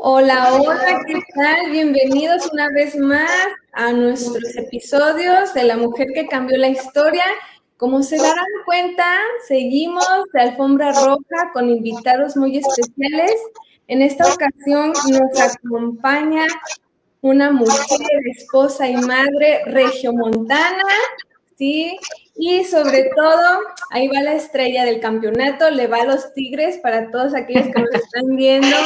Hola, hola, ¿qué tal? Bienvenidos una vez más a nuestros episodios de La Mujer que Cambió la Historia. Como se darán cuenta, seguimos de alfombra roja con invitados muy especiales. En esta ocasión nos acompaña una mujer, esposa y madre regiomontana, ¿sí? Y sobre todo, ahí va la estrella del campeonato, le va a los Tigres para todos aquellos que nos están viendo.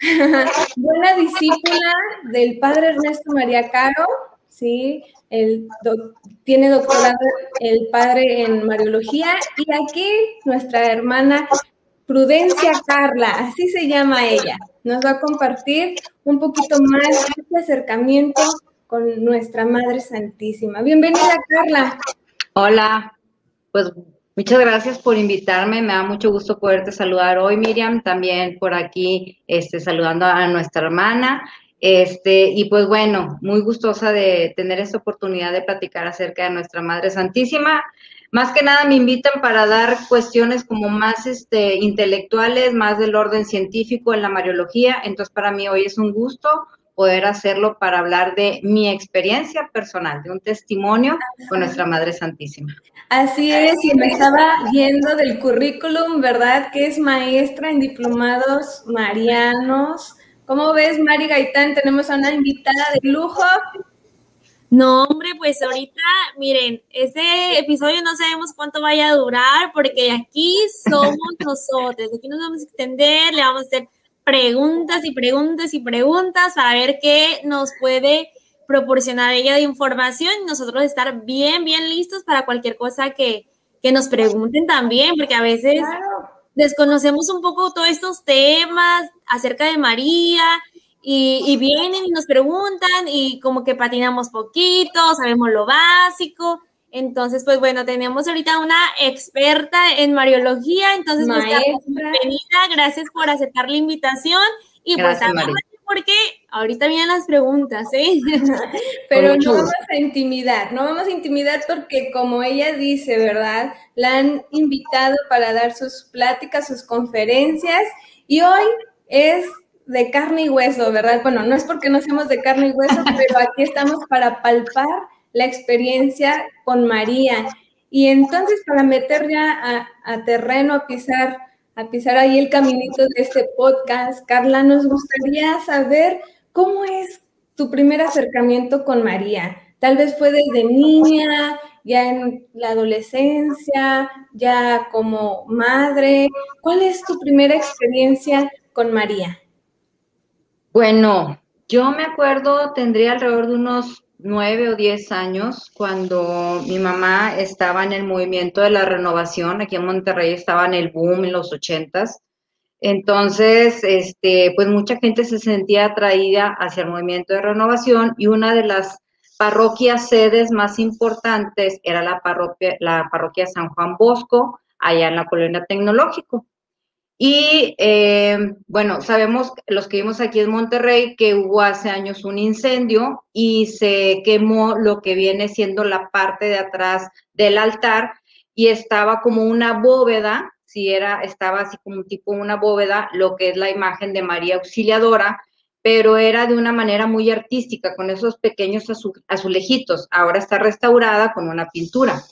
Buena discípula del padre Ernesto María Caro, ¿sí? El tiene doctorado el padre en Mariología y aquí nuestra hermana Prudencia Carla, así se llama ella, nos va a compartir un poquito más de este acercamiento con nuestra Madre Santísima. Bienvenida Carla. Hola, pues Muchas gracias por invitarme, me da mucho gusto poderte saludar hoy, Miriam, también por aquí este, saludando a nuestra hermana. Este, y pues bueno, muy gustosa de tener esta oportunidad de platicar acerca de nuestra Madre Santísima. Más que nada me invitan para dar cuestiones como más este, intelectuales, más del orden científico en la Mariología. Entonces, para mí hoy es un gusto poder hacerlo para hablar de mi experiencia personal, de un testimonio con nuestra Madre Santísima. Así es, y me estaba viendo del currículum, ¿verdad? Que es maestra en diplomados marianos. ¿Cómo ves, Mari Gaitán? Tenemos a una invitada de lujo. No, hombre, pues ahorita, miren, ese episodio no sabemos cuánto vaya a durar, porque aquí somos nosotros, aquí nos vamos a extender, le vamos a hacer preguntas y preguntas y preguntas para ver qué nos puede proporcionar ella de información y nosotros estar bien, bien listos para cualquier cosa que, nos pregunten también, porque a veces desconocemos un poco todos estos temas acerca de María y, y, vienen y nos preguntan y como que patinamos poquito, sabemos lo básico. Entonces, pues bueno, tenemos ahorita una experta en Mariología, entonces pues, bienvenida, gracias por aceptar la invitación y pues porque ahorita vienen las preguntas, ¿eh? Pero no vamos a intimidar, no vamos a intimidar porque como ella dice, ¿verdad? La han invitado para dar sus pláticas, sus conferencias y hoy es de carne y hueso, ¿verdad? Bueno, no es porque no seamos de carne y hueso, pero aquí estamos para palpar la experiencia con María. Y entonces para meter ya a, a terreno, a pisar a pisar ahí el caminito de este podcast. Carla, nos gustaría saber cómo es tu primer acercamiento con María. Tal vez fue desde niña, ya en la adolescencia, ya como madre. ¿Cuál es tu primera experiencia con María? Bueno, yo me acuerdo, tendría alrededor de unos nueve o diez años cuando mi mamá estaba en el movimiento de la renovación, aquí en Monterrey estaba en el boom en los ochentas. Entonces, este, pues mucha gente se sentía atraída hacia el movimiento de renovación y una de las parroquias sedes más importantes era la parroquia, la parroquia San Juan Bosco, allá en la colonia tecnológico. Y eh, bueno, sabemos los que vimos aquí en Monterrey que hubo hace años un incendio y se quemó lo que viene siendo la parte de atrás del altar y estaba como una bóveda, si era, estaba así como un tipo una bóveda, lo que es la imagen de María Auxiliadora, pero era de una manera muy artística, con esos pequeños azulejitos. Ahora está restaurada con una pintura.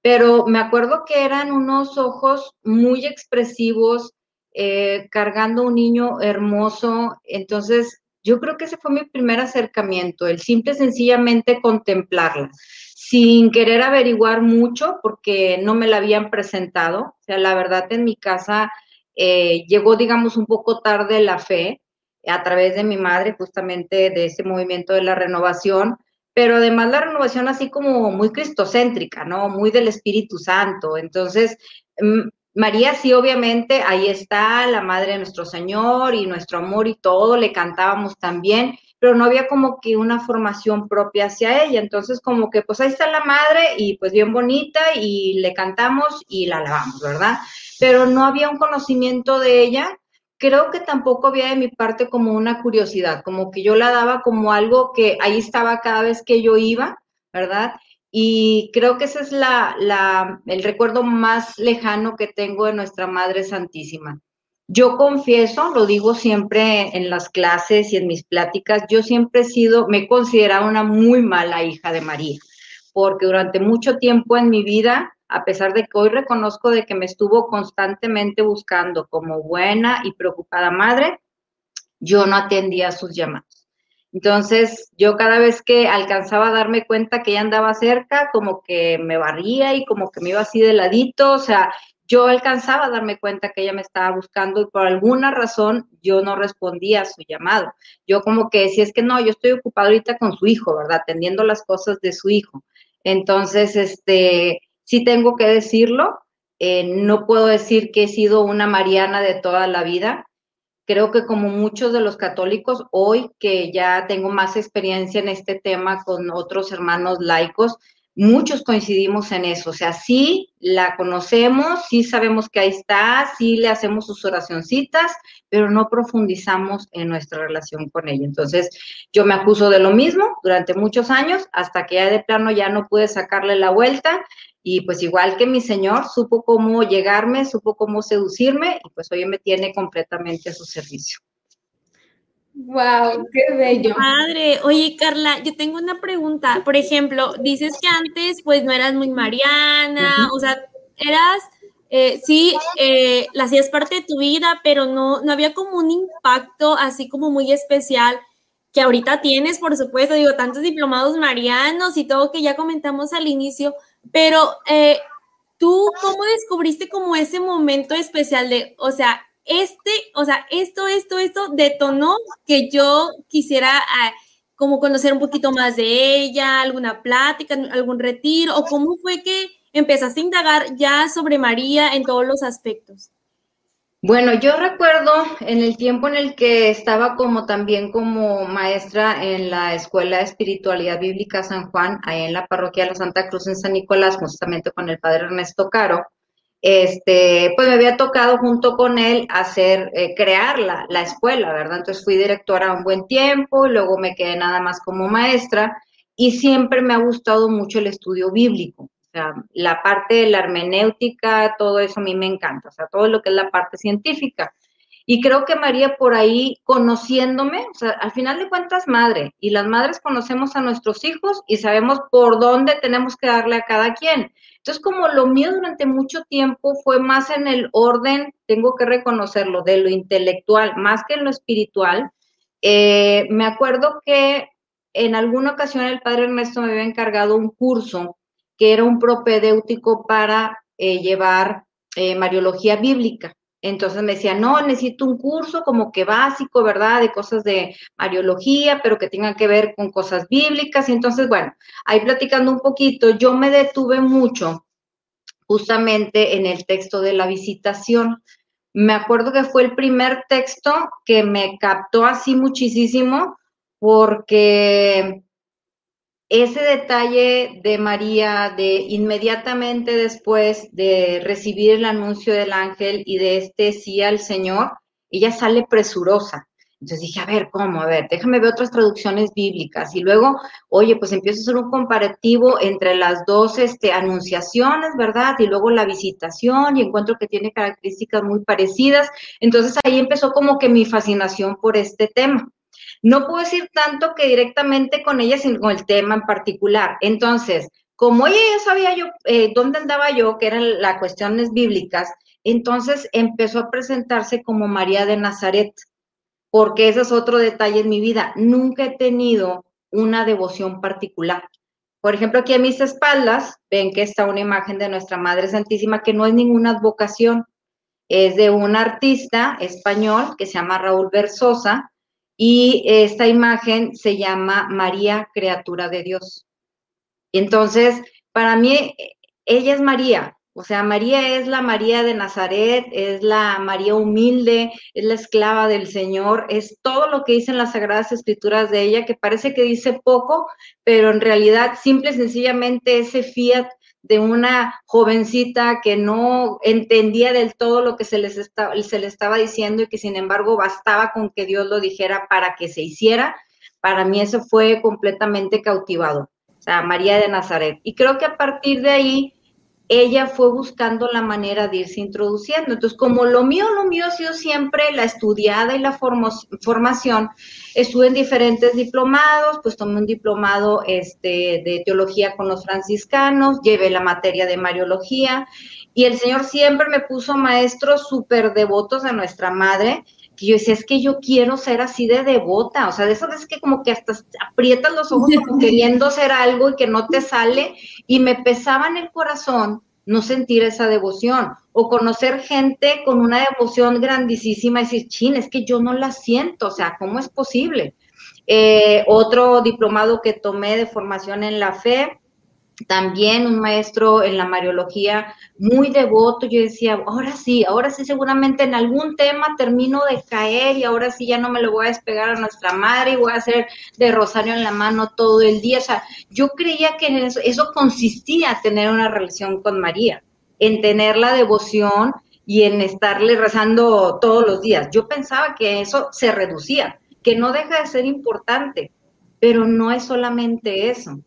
Pero me acuerdo que eran unos ojos muy expresivos, eh, cargando un niño hermoso. Entonces, yo creo que ese fue mi primer acercamiento, el simple sencillamente contemplarla, sin querer averiguar mucho porque no me la habían presentado. O sea, la verdad en mi casa eh, llegó, digamos, un poco tarde la fe a través de mi madre, justamente de ese movimiento de la renovación, pero además la renovación así como muy cristocéntrica, ¿no? Muy del Espíritu Santo. Entonces, mm, María sí, obviamente, ahí está la Madre de nuestro Señor y nuestro amor y todo, le cantábamos también, pero no había como que una formación propia hacia ella. Entonces, como que pues ahí está la Madre y pues bien bonita y le cantamos y la alabamos, ¿verdad? Pero no había un conocimiento de ella. Creo que tampoco había de mi parte como una curiosidad, como que yo la daba como algo que ahí estaba cada vez que yo iba, ¿verdad? Y creo que ese es el recuerdo más lejano que tengo de nuestra Madre Santísima. Yo confieso, lo digo siempre en las clases y en mis pláticas, yo siempre he sido, me he considerado una muy mala hija de María, porque durante mucho tiempo en mi vida, a pesar de que hoy reconozco de que me estuvo constantemente buscando como buena y preocupada madre, yo no atendía sus llamados. Entonces, yo cada vez que alcanzaba a darme cuenta que ella andaba cerca, como que me barría y como que me iba así de ladito, o sea, yo alcanzaba a darme cuenta que ella me estaba buscando y por alguna razón yo no respondía a su llamado. Yo como que decía, es que no, yo estoy ocupado ahorita con su hijo, ¿verdad? Atendiendo las cosas de su hijo. Entonces, este, sí tengo que decirlo, eh, no puedo decir que he sido una mariana de toda la vida. Creo que como muchos de los católicos, hoy que ya tengo más experiencia en este tema con otros hermanos laicos, muchos coincidimos en eso, o sea, sí la conocemos, sí sabemos que ahí está, sí le hacemos sus oracioncitas, pero no profundizamos en nuestra relación con ella. Entonces, yo me acuso de lo mismo durante muchos años, hasta que ya de plano ya no pude sacarle la vuelta, y pues igual que mi señor, supo cómo llegarme, supo cómo seducirme, y pues hoy me tiene completamente a su servicio. Wow, qué bello. Madre, oye Carla, yo tengo una pregunta. Por ejemplo, dices que antes pues no eras muy mariana, o sea, eras, eh, sí, eh, la hacías parte de tu vida, pero no, no había como un impacto así como muy especial que ahorita tienes, por supuesto, digo, tantos diplomados marianos y todo que ya comentamos al inicio, pero eh, tú, ¿cómo descubriste como ese momento especial de, o sea, este, o sea, esto, esto, esto detonó que yo quisiera ah, como conocer un poquito más de ella, alguna plática, algún retiro, o cómo fue que empezaste a indagar ya sobre María en todos los aspectos. Bueno, yo recuerdo en el tiempo en el que estaba como también como maestra en la Escuela de Espiritualidad Bíblica San Juan, ahí en la parroquia de la Santa Cruz en San Nicolás, justamente con el padre Ernesto Caro este, pues me había tocado junto con él hacer, eh, crear la, la, escuela, ¿verdad? Entonces fui directora un buen tiempo, luego me quedé nada más como maestra y siempre me ha gustado mucho el estudio bíblico. O sea, la parte de la hermenéutica, todo eso a mí me encanta, o sea, todo lo que es la parte científica. Y creo que María por ahí, conociéndome, o sea, al final de cuentas, madre, y las madres conocemos a nuestros hijos y sabemos por dónde tenemos que darle a cada quien. Entonces, como lo mío durante mucho tiempo fue más en el orden, tengo que reconocerlo, de lo intelectual, más que en lo espiritual, eh, me acuerdo que en alguna ocasión el padre Ernesto me había encargado un curso que era un propedéutico para eh, llevar eh, Mariología Bíblica. Entonces me decía, no, necesito un curso como que básico, ¿verdad? De cosas de Mariología, pero que tengan que ver con cosas bíblicas. Y entonces, bueno, ahí platicando un poquito, yo me detuve mucho justamente en el texto de la visitación. Me acuerdo que fue el primer texto que me captó así muchísimo porque ese detalle de María, de inmediatamente después de recibir el anuncio del ángel y de este sí al Señor, ella sale presurosa. Entonces dije, a ver, ¿cómo? A ver, déjame ver otras traducciones bíblicas. Y luego, oye, pues empiezo a hacer un comparativo entre las dos este, anunciaciones, ¿verdad? Y luego la visitación y encuentro que tiene características muy parecidas. Entonces ahí empezó como que mi fascinación por este tema. No puedo decir tanto que directamente con ella, sino con el tema en particular. Entonces, como ella ya sabía yo eh, dónde andaba yo, que eran las cuestiones bíblicas, entonces empezó a presentarse como María de Nazaret, porque ese es otro detalle en mi vida. Nunca he tenido una devoción particular. Por ejemplo, aquí a mis espaldas ven que está una imagen de nuestra Madre Santísima que no es ninguna advocación, es de un artista español que se llama Raúl Versosa, y esta imagen se llama María, criatura de Dios. Entonces, para mí, ella es María, o sea, María es la María de Nazaret, es la María humilde, es la esclava del Señor, es todo lo que dicen las Sagradas Escrituras de ella, que parece que dice poco, pero en realidad simple y sencillamente ese fiat de una jovencita que no entendía del todo lo que se, les se le estaba diciendo y que sin embargo bastaba con que Dios lo dijera para que se hiciera, para mí eso fue completamente cautivado. o sea, María de Nazaret. Y creo que a partir de ahí ella fue buscando la manera de irse introduciendo. Entonces, como lo mío, lo mío ha sido siempre la estudiada y la formación, estuve en diferentes diplomados, pues tomé un diplomado este, de teología con los franciscanos, llevé la materia de mariología y el Señor siempre me puso maestros súper devotos a nuestra madre que yo decía, es que yo quiero ser así de devota, o sea, de eso es que como que hasta aprietas los ojos como queriendo hacer algo y que no te sale, y me pesaba en el corazón no sentir esa devoción, o conocer gente con una devoción grandísima y decir, chin, es que yo no la siento, o sea, ¿cómo es posible? Eh, otro diplomado que tomé de formación en la fe, también un maestro en la Mariología muy devoto, yo decía, ahora sí, ahora sí seguramente en algún tema termino de caer y ahora sí ya no me lo voy a despegar a nuestra madre y voy a hacer de rosario en la mano todo el día. O sea, yo creía que eso, eso consistía en tener una relación con María, en tener la devoción y en estarle rezando todos los días. Yo pensaba que eso se reducía, que no deja de ser importante, pero no es solamente eso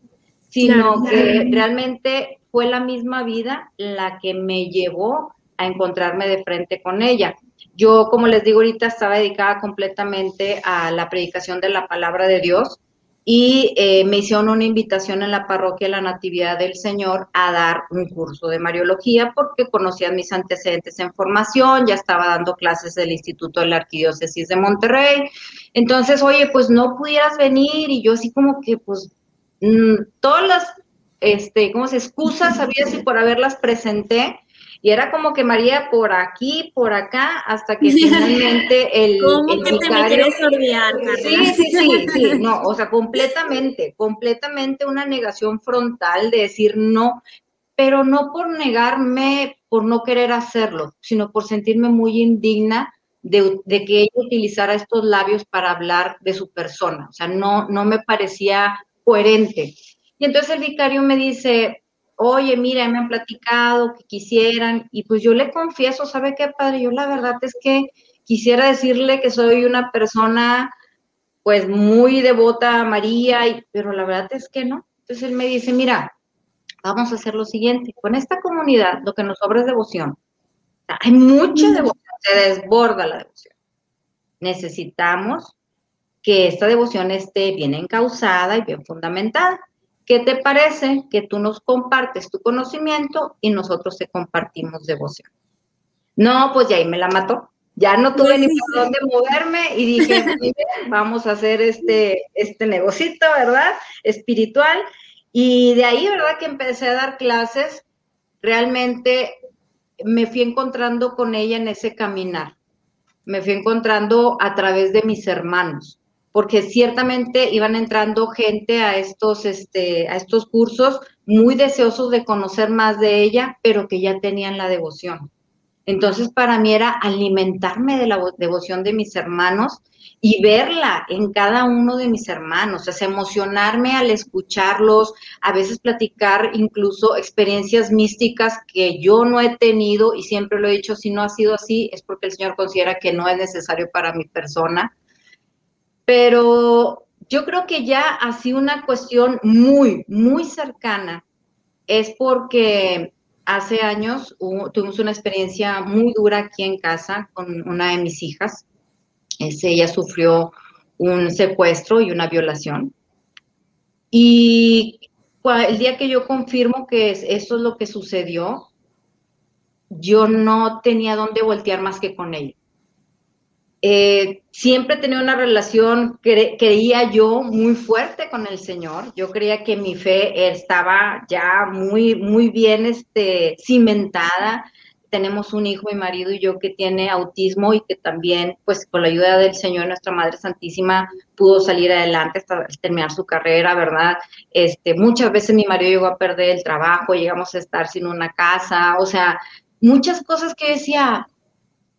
sino que realmente fue la misma vida la que me llevó a encontrarme de frente con ella. Yo, como les digo ahorita, estaba dedicada completamente a la predicación de la palabra de Dios y eh, me hicieron una invitación en la parroquia La Natividad del Señor a dar un curso de Mariología porque conocían mis antecedentes en formación, ya estaba dando clases del Instituto de la Arquidiócesis de Monterrey. Entonces, oye, pues no pudieras venir y yo así como que, pues Mm, todas las, este, ¿cómo se excusas sabía si por haberlas presenté? Y era como que María por aquí, por acá, hasta que finalmente el. ¿Cómo que te me olvidar, Sí, sí, sí, sí, no, o sea, completamente, completamente una negación frontal de decir no, pero no por negarme, por no querer hacerlo, sino por sentirme muy indigna de, de, que ella utilizara estos labios para hablar de su persona. O sea, no, no me parecía coherente. Y entonces el vicario me dice, oye, mira, me han platicado que quisieran, y pues yo le confieso, ¿sabe qué, padre? Yo la verdad es que quisiera decirle que soy una persona pues muy devota a María, y, pero la verdad es que no. Entonces él me dice, mira, vamos a hacer lo siguiente, con esta comunidad lo que nos sobra es devoción. Hay mucha devoción, se desborda la devoción. Necesitamos que esta devoción esté bien encausada y bien fundamentada. ¿Qué te parece que tú nos compartes tu conocimiento y nosotros te compartimos devoción? No, pues ya ahí me la mató. Ya no tuve ni por dónde moverme y dije, vamos a hacer este, este negocito, ¿verdad? Espiritual. Y de ahí, ¿verdad? Que empecé a dar clases, realmente me fui encontrando con ella en ese caminar. Me fui encontrando a través de mis hermanos porque ciertamente iban entrando gente a estos, este, a estos cursos muy deseosos de conocer más de ella, pero que ya tenían la devoción. Entonces, para mí era alimentarme de la devoción de mis hermanos y verla en cada uno de mis hermanos, es emocionarme al escucharlos, a veces platicar incluso experiencias místicas que yo no he tenido y siempre lo he dicho, si no ha sido así, es porque el Señor considera que no es necesario para mi persona pero yo creo que ya así una cuestión muy, muy cercana es porque hace años tuvimos una experiencia muy dura aquí en casa con una de mis hijas. ella sufrió un secuestro y una violación. Y el día que yo confirmo que eso es lo que sucedió, yo no tenía dónde voltear más que con ella. Eh, siempre tenía una relación, creía yo, muy fuerte con el Señor. Yo creía que mi fe estaba ya muy, muy bien este, cimentada. Tenemos un hijo, mi marido y yo, que tiene autismo y que también, pues con la ayuda del Señor, nuestra Madre Santísima, pudo salir adelante hasta terminar su carrera, ¿verdad? Este, muchas veces mi marido llegó a perder el trabajo, llegamos a estar sin una casa, o sea, muchas cosas que decía,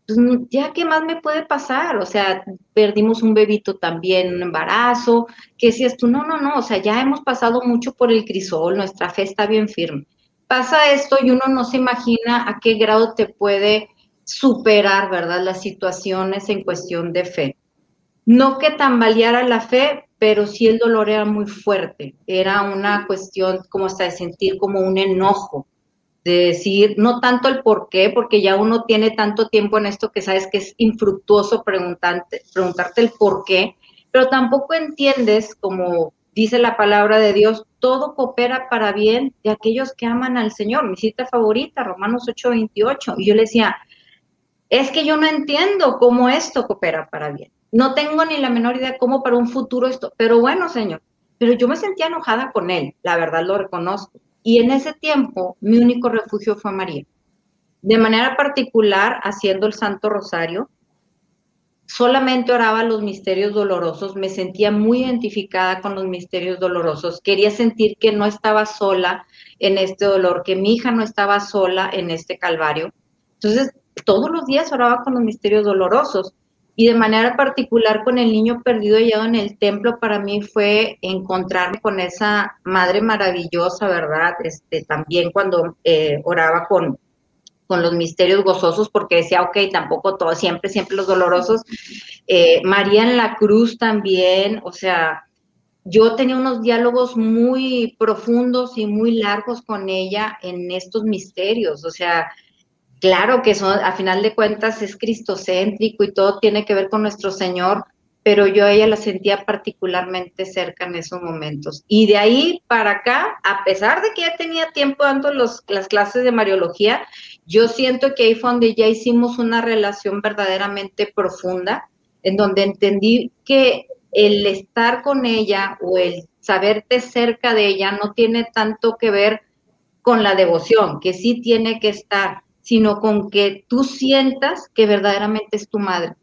pues ya qué más me puede pasar, o sea, perdimos un bebito también, un embarazo, que decías tú, no, no, no, o sea, ya hemos pasado mucho por el crisol, nuestra fe está bien firme. Pasa esto y uno no se imagina a qué grado te puede superar, ¿verdad? Las situaciones en cuestión de fe. No que tambaleara la fe, pero sí el dolor era muy fuerte, era una cuestión como hasta de sentir como un enojo, de decir, no tanto el por qué, porque ya uno tiene tanto tiempo en esto que sabes que es infructuoso preguntarte, preguntarte el por qué, pero tampoco entiendes, como dice la palabra de Dios, todo coopera para bien de aquellos que aman al Señor. Mi cita favorita, Romanos 8:28. Y yo le decía, es que yo no entiendo cómo esto coopera para bien. No tengo ni la menor idea cómo para un futuro esto, pero bueno, Señor, pero yo me sentía enojada con él, la verdad lo reconozco. Y en ese tiempo mi único refugio fue María. De manera particular, haciendo el Santo Rosario, solamente oraba los misterios dolorosos, me sentía muy identificada con los misterios dolorosos, quería sentir que no estaba sola en este dolor, que mi hija no estaba sola en este calvario. Entonces, todos los días oraba con los misterios dolorosos y de manera particular con el niño perdido hallado en el templo, para mí fue encontrarme con esa madre maravillosa, ¿verdad? Este, también cuando eh, oraba con, con los misterios gozosos, porque decía, ok, tampoco todo, siempre, siempre los dolorosos. Eh, María en la cruz también, o sea, yo tenía unos diálogos muy profundos y muy largos con ella en estos misterios, o sea, claro que son, a final de cuentas es cristocéntrico y todo tiene que ver con nuestro Señor, pero yo a ella la sentía particularmente cerca en esos momentos. Y de ahí para acá, a pesar de que ya tenía tiempo dando las clases de Mariología, yo siento que ahí fue donde ya hicimos una relación verdaderamente profunda, en donde entendí que el estar con ella o el saberte cerca de ella no tiene tanto que ver con la devoción, que sí tiene que estar, sino con que tú sientas que verdaderamente es tu madre.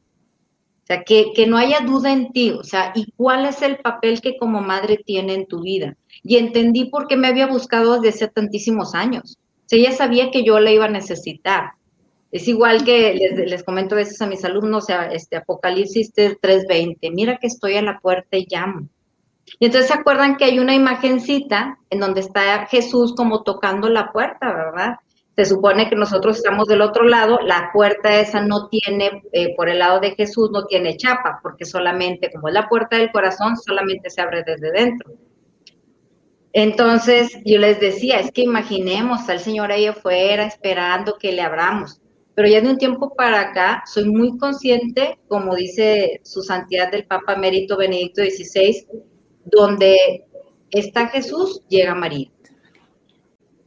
O sea, que, que, no haya duda en ti, o sea, y cuál es el papel que como madre tiene en tu vida. Y entendí por qué me había buscado desde hace tantísimos años. O sea, ella sabía que yo la iba a necesitar. Es igual que les, les comento a veces a mis alumnos, o sea, este Apocalipsis 3.20, mira que estoy a la puerta y llamo. Y entonces se acuerdan que hay una imagencita en donde está Jesús como tocando la puerta, ¿verdad? Se supone que nosotros estamos del otro lado, la puerta esa no tiene, eh, por el lado de Jesús, no tiene chapa, porque solamente, como es la puerta del corazón, solamente se abre desde dentro. Entonces yo les decía, es que imaginemos al Señor ahí afuera esperando que le abramos. Pero ya de un tiempo para acá soy muy consciente, como dice su santidad del Papa Mérito Benedicto XVI, donde está Jesús, llega María.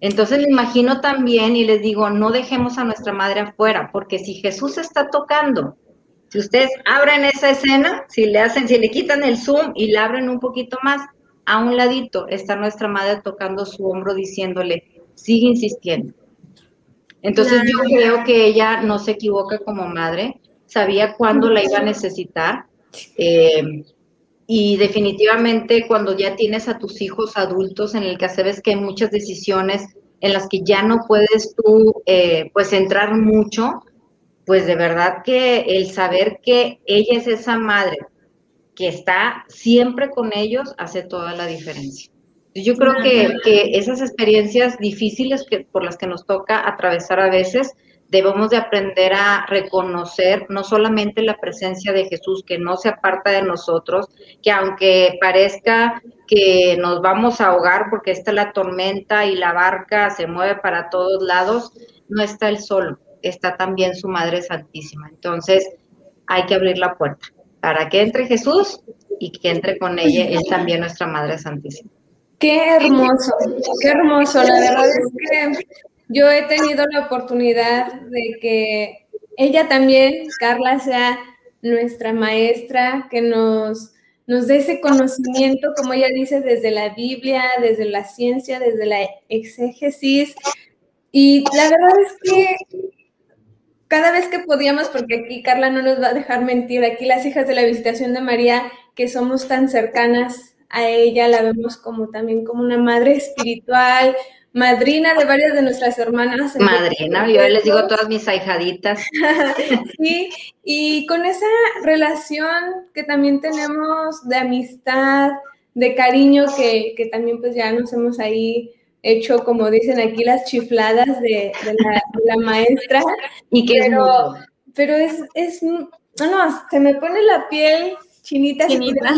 Entonces me imagino también y les digo, no dejemos a nuestra madre afuera, porque si Jesús está tocando, si ustedes abren esa escena, si le hacen, si le quitan el zoom y la abren un poquito más, a un ladito está nuestra madre tocando su hombro diciéndole, sigue insistiendo. Entonces yo creo que ella no se equivoca como madre, sabía cuándo la iba a necesitar. Eh, y definitivamente cuando ya tienes a tus hijos adultos en el que sabes que hay muchas decisiones en las que ya no puedes tú eh, pues entrar mucho, pues de verdad que el saber que ella es esa madre que está siempre con ellos hace toda la diferencia. Yo creo que, que esas experiencias difíciles que, por las que nos toca atravesar a veces, debemos de aprender a reconocer no solamente la presencia de Jesús, que no se aparta de nosotros, que aunque parezca que nos vamos a ahogar porque está la tormenta y la barca se mueve para todos lados, no está él solo, está también su Madre Santísima. Entonces, hay que abrir la puerta para que entre Jesús y que entre con ella él también nuestra Madre Santísima. Qué hermoso, qué hermoso. La verdad es que yo he tenido la oportunidad de que ella también, Carla, sea nuestra maestra, que nos, nos dé ese conocimiento, como ella dice, desde la Biblia, desde la ciencia, desde la exégesis. Y la verdad es que cada vez que podíamos, porque aquí Carla no nos va a dejar mentir, aquí las hijas de la visitación de María, que somos tan cercanas a ella, la vemos como también como una madre espiritual, madrina de varias de nuestras hermanas. Madrina, yo les digo todas mis ahijaditas. sí, y con esa relación que también tenemos de amistad, de cariño, que, que también pues ya nos hemos ahí hecho, como dicen aquí, las chifladas de, la, maestra. Y que pero, pero es, es, no, no, se me pone la piel chinitas Chinita.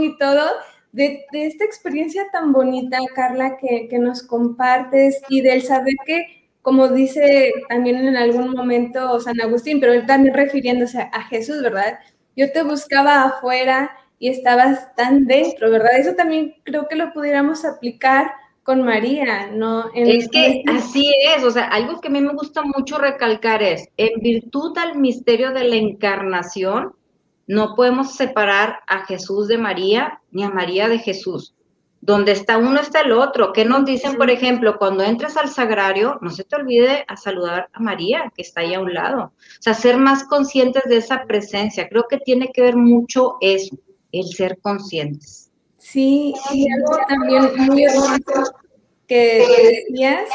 y todo, de, esta experiencia tan bonita, Carla, que, que nos compartes y del saber que como dice también en algún momento San Agustín, pero él también refiriéndose a Jesús, ¿verdad? Yo te buscaba afuera y estabas tan dentro, ¿verdad? Eso también creo que lo pudiéramos aplicar con María, ¿no? es que así es, o sea, algo que a mí me gusta mucho recalcar es, en virtud al misterio de la encarnación, no podemos separar a Jesús de María ni a María de Jesús donde está uno está el otro. ¿Qué nos dicen, por ejemplo, cuando entres al sagrario, no se te olvide a saludar a María, que está ahí a un lado? O sea, ser más conscientes de esa presencia. Creo que tiene que ver mucho eso, el ser conscientes. Sí, y algo también muy hermoso que decías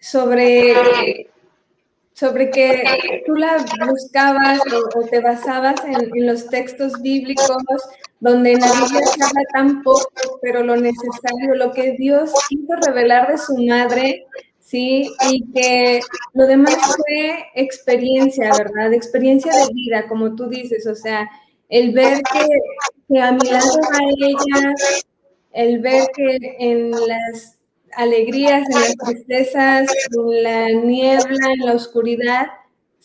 sobre sobre que tú la buscabas o, te basabas en, los textos bíblicos donde en la Biblia se habla tan poco, pero lo necesario, lo que Dios quiso revelar de su madre, ¿sí? Y que lo demás fue experiencia, ¿verdad? Experiencia de vida, como tú dices, o sea, el ver que, que a mi lado va ella, el ver que en las alegrías, en las tristezas, en la niebla, en la oscuridad,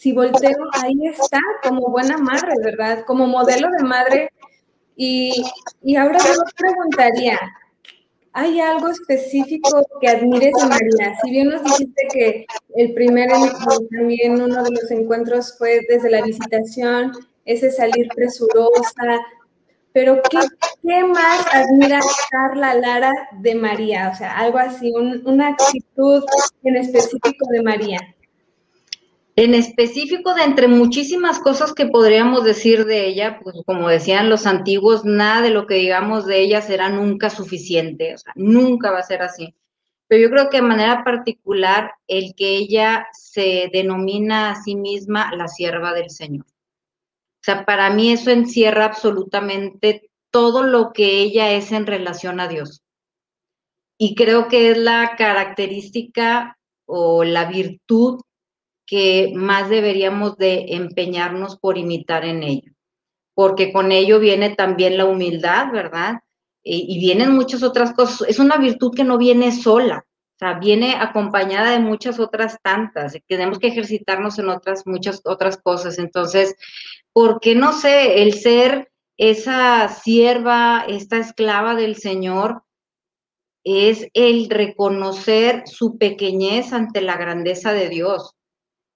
si volteo, ahí está, como buena madre, ¿verdad? Como modelo de madre. Y, y ahora yo preguntaría, ¿hay algo específico que admires de María? Si bien nos dijiste que el primer, también uno de los encuentros fue desde la visitación, ese salir presurosa, pero ¿qué, ¿qué, más admira Carla Lara de María? O sea, algo así, una actitud en específico de María. En específico, de entre muchísimas cosas que podríamos decir de ella, pues como decían los antiguos, nada de lo que digamos de ella será nunca suficiente, o sea, nunca va a ser así. Pero yo creo que de manera particular, el que ella se denomina a sí misma la sierva del Señor. O sea, para mí eso encierra absolutamente todo lo que ella es en relación a Dios. Y creo que es la característica o la virtud que más deberíamos de empeñarnos por imitar en ella. Porque con ello viene también la humildad, ¿verdad? Y, vienen muchas otras cosas. Es una virtud que no viene sola, o sea, viene acompañada de muchas otras tantas. Tenemos que ejercitarnos en otras, muchas otras cosas. Entonces, porque no sé, el ser esa sierva, esta esclava del Señor, es el reconocer su pequeñez ante la grandeza de Dios.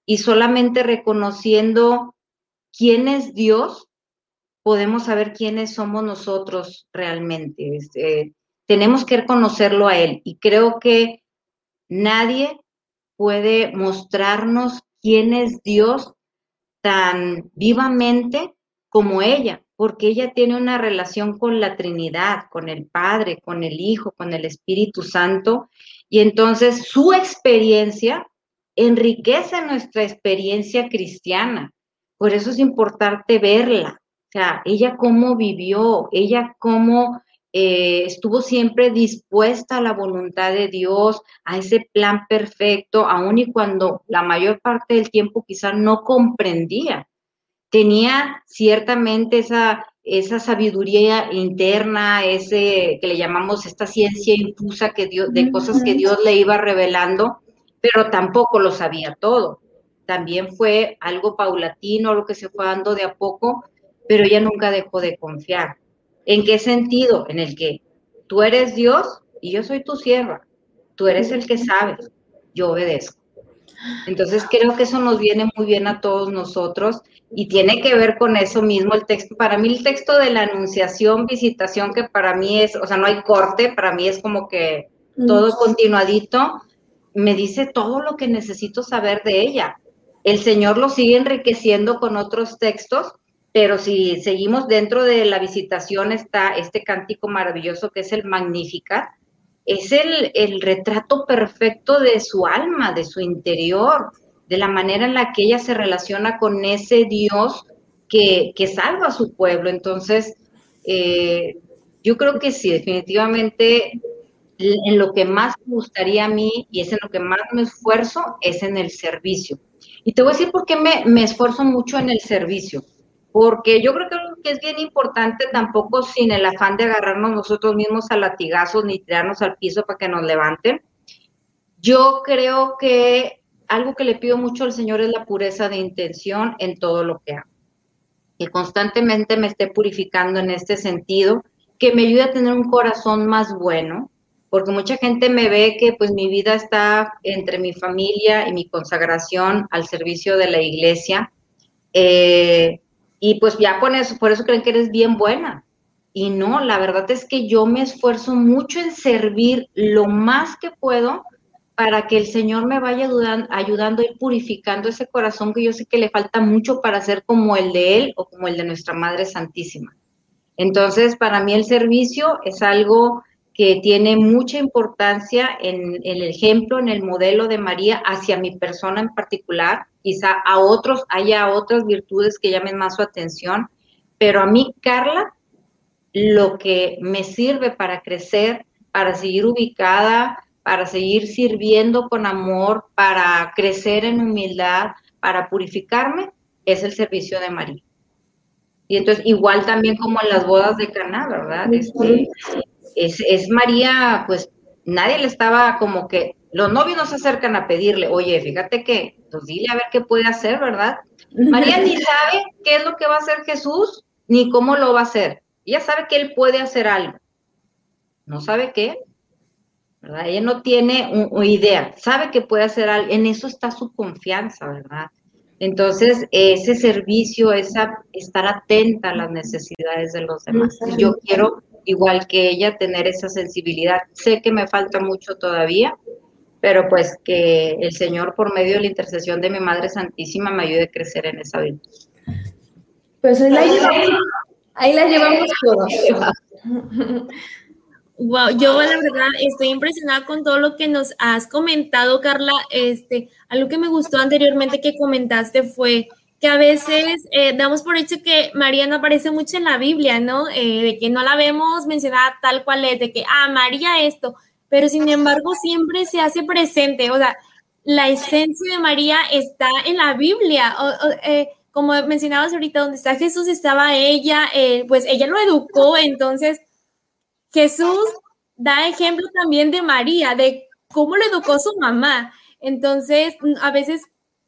Y solamente reconociendo quién es Dios, podemos saber quiénes somos nosotros realmente. Este, tenemos que reconocerlo a Él. Y creo que nadie puede mostrarnos quién es Dios tan vivamente como ella, porque ella tiene una relación con la Trinidad, con el Padre, con el Hijo, con el Espíritu Santo, y entonces su experiencia enriquece nuestra experiencia cristiana. Por eso es importante verla, o sea, ella cómo vivió, ella cómo eh, estuvo siempre dispuesta a la voluntad de Dios, a ese plan perfecto, aun y cuando la mayor parte del tiempo quizá no comprendía. Tenía ciertamente esa, esa sabiduría interna, ese que le llamamos esta ciencia infusa que Dios, de cosas que Dios le iba revelando, pero tampoco lo sabía todo. También fue algo paulatino, lo que se fue dando de a poco, pero ella nunca dejó de confiar. ¿En qué sentido? En el que tú eres Dios y yo soy tu sierva. Tú eres el que sabes, yo obedezco. Entonces creo que eso nos viene muy bien a todos nosotros y tiene que ver con eso mismo el texto. Para mí el texto de la anunciación, visitación, que para mí es, o sea, no hay corte, para mí es como que todo continuadito, me dice todo lo que necesito saber de ella. El Señor lo sigue enriqueciendo con otros textos pero si seguimos dentro de la visitación está este cántico maravilloso que es el Magnificat, es el, el, retrato perfecto de su alma, de su interior, de la manera en la que ella se relaciona con ese Dios que, que salva a su pueblo. Entonces, eh, yo creo que sí, definitivamente en lo que más me gustaría a mí y es en lo que más me esfuerzo es en el servicio. Y te voy a decir por qué me, me esfuerzo mucho en el servicio porque yo creo que es bien importante tampoco sin el afán de agarrarnos nosotros mismos a latigazos ni tirarnos al piso para que nos levanten. Yo creo que algo que le pido mucho al Señor es la pureza de intención en todo lo que hago. Que constantemente me esté purificando en este sentido, que me ayude a tener un corazón más bueno, porque mucha gente me ve que pues mi vida está entre mi familia y mi consagración al servicio de la iglesia. Eh, y pues ya con eso, por eso creen que eres bien buena. Y no, la verdad es que yo me esfuerzo mucho en servir lo más que puedo para que el Señor me vaya ayudando, ayudando y purificando ese corazón que yo sé que le falta mucho para ser como el de Él o como el de nuestra Madre Santísima. Entonces, para mí el servicio es algo que tiene mucha importancia en, el ejemplo, en el modelo de María hacia mi persona en particular. Quizá a otros haya otras virtudes que llamen más su atención, pero a mí, Carla, lo que me sirve para crecer, para seguir ubicada, para seguir sirviendo con amor, para crecer en humildad, para purificarme, es el servicio de María. Y entonces, igual también como en las bodas de Caná, ¿verdad? Este, es, María, pues nadie le estaba como que, los novios no se acercan a pedirle, oye, fíjate que, pues dile a ver qué puede hacer, ¿verdad? María ni sabe qué es lo que va a hacer Jesús, ni cómo lo va a hacer. Ella sabe que él puede hacer algo. No sabe qué, ella no tiene una idea, sabe que puede hacer algo, en eso está su confianza, ¿verdad? Entonces, ese servicio, esa estar atenta a las necesidades de los demás. Yo quiero, igual que ella, tener esa sensibilidad. Sé que me falta mucho todavía, pero pues que el Señor, por medio de la intercesión de mi Madre Santísima, me ayude a crecer en esa vida. Pues ahí la llevamos, ahí la llevamos todos. Wow, yo la verdad estoy impresionada con todo lo que nos has comentado, Carla. Este, algo que me gustó anteriormente que comentaste fue que a veces eh, damos por hecho que María no aparece mucho en la Biblia, ¿no? Eh, de que no la vemos mencionada tal cual es, de que, ah, María esto, pero sin embargo siempre se hace presente, o sea, la esencia de María está en la Biblia. Eh, como mencionabas ahorita, donde está Jesús estaba ella, pues ella lo educó, entonces Jesús da ejemplo también de María, de cómo lo educó su mamá. Entonces, a veces,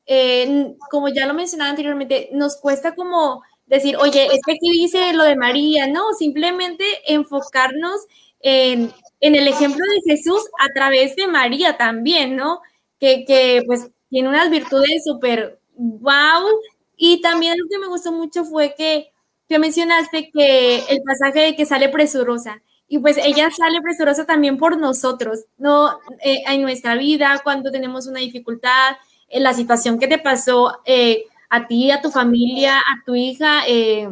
eh, como ya lo mencionaba anteriormente, nos cuesta como decir, oye, es que aquí dice lo de María, no, simplemente enfocarnos en, el ejemplo de Jesús a través de María también, ¿no? Que, que pues tiene unas virtudes súper wow. Y también lo que me gustó mucho fue que, que mencionaste que el pasaje de que sale presurosa y pues ella sale presurosa también por nosotros, ¿no? Eh, en nuestra vida, cuando tenemos una dificultad, en la situación que te pasó eh, a ti, a tu familia, a tu hija, eh,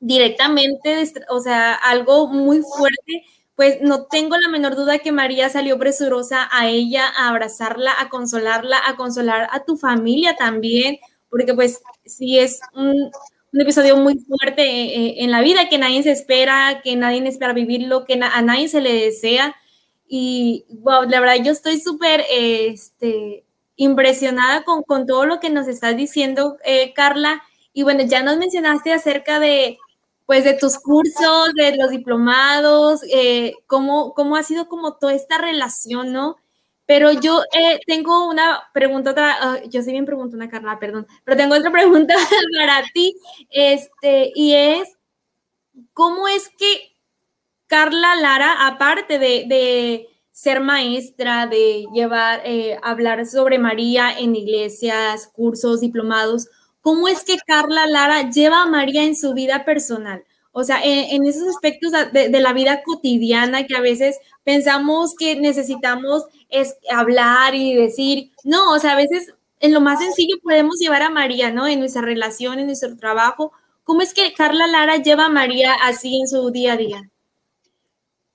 directamente, o sea, algo muy fuerte, pues no tengo la menor duda que María salió presurosa a ella, a abrazarla, a consolarla, a consolar a tu familia también, porque pues si es un, un episodio muy fuerte eh, eh, en la vida que nadie se espera, que nadie espera vivirlo, que a nadie se le desea. Y wow, la verdad yo estoy súper este, impresionada con, con, todo lo que nos estás diciendo, eh, Carla. Y bueno, ya nos mencionaste acerca de, pues, de tus cursos, de los diplomados, cómo, cómo ha sido como toda esta relación, ¿no? Pero yo eh, tengo una pregunta, otra, ah, yo soy bien preguntona, Carla, perdón, pero tengo otra pregunta para ti, este, y es, ¿cómo es que Carla Lara, aparte de, ser maestra, de llevar, eh, hablar sobre María en iglesias, cursos, diplomados, ¿cómo es que Carla Lara lleva a María en su vida personal? O sea, en, esos aspectos de, la vida cotidiana que a veces pensamos que necesitamos es hablar y decir, no, o sea, a veces en lo más sencillo podemos llevar a María, ¿no? En nuestra relación, en nuestro trabajo. ¿Cómo es que Carla Lara lleva a María así en su día a día?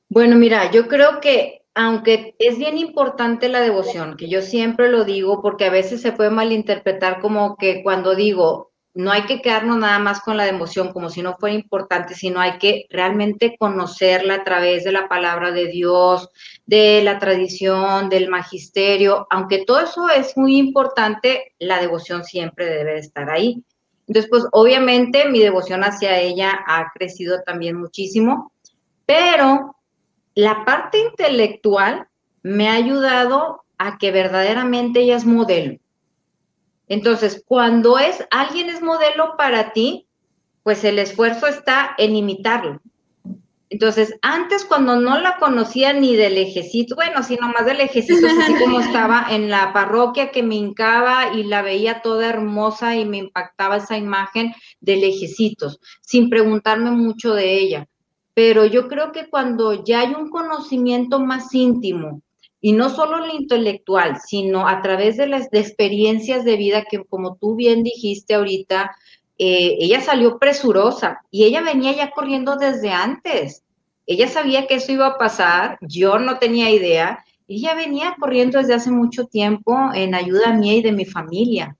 Bueno, mira, yo creo que aunque es bien importante la devoción, que yo siempre lo digo porque a veces se puede malinterpretar como que cuando digo no hay que quedarnos nada más con la emoción como si no fuera importante, sino hay que realmente conocerla a través de la palabra de Dios, de la tradición, del magisterio. Aunque todo eso es muy importante, la devoción siempre debe estar ahí. Entonces, pues obviamente mi devoción hacia ella ha crecido también muchísimo, pero la parte intelectual me ha ayudado a que verdaderamente ella es modelo. Entonces, cuando es alguien es modelo para ti, pues el esfuerzo está en imitarlo. Entonces, antes cuando no la conocía ni del ejecito, bueno, sino más del ejecito, así como estaba en la parroquia que me hincaba y la veía toda hermosa y me impactaba esa imagen de lejecitos, sin preguntarme mucho de ella. Pero yo creo que cuando ya hay un conocimiento más íntimo, y no solo el intelectual, sino a través de las experiencias de vida que, como tú bien dijiste ahorita, eh, ella salió presurosa y ella venía ya corriendo desde antes. Ella sabía que eso iba a pasar, yo no tenía idea, ella venía corriendo desde hace mucho tiempo en ayuda mía y de mi familia.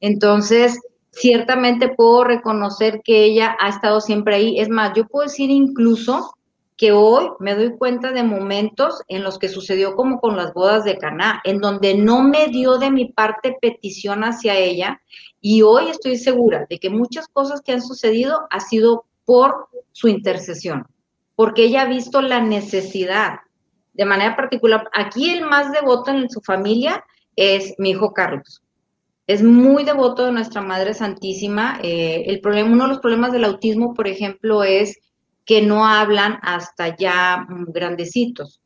Entonces, ciertamente puedo reconocer que ella ha estado siempre ahí. Es más, yo puedo decir incluso que hoy me doy cuenta de momentos en los que sucedió como con las bodas de Caná, en donde no me dio de mi parte petición hacia ella y hoy estoy segura de que muchas cosas que han sucedido ha sido por su intercesión, porque ella ha visto la necesidad. De manera particular, aquí el más devoto en su familia es mi hijo Carlos. Es muy devoto de nuestra Madre Santísima. Eh, el problema, uno de los problemas del autismo, por ejemplo, es que no hablan hasta ya mm, grandecitos.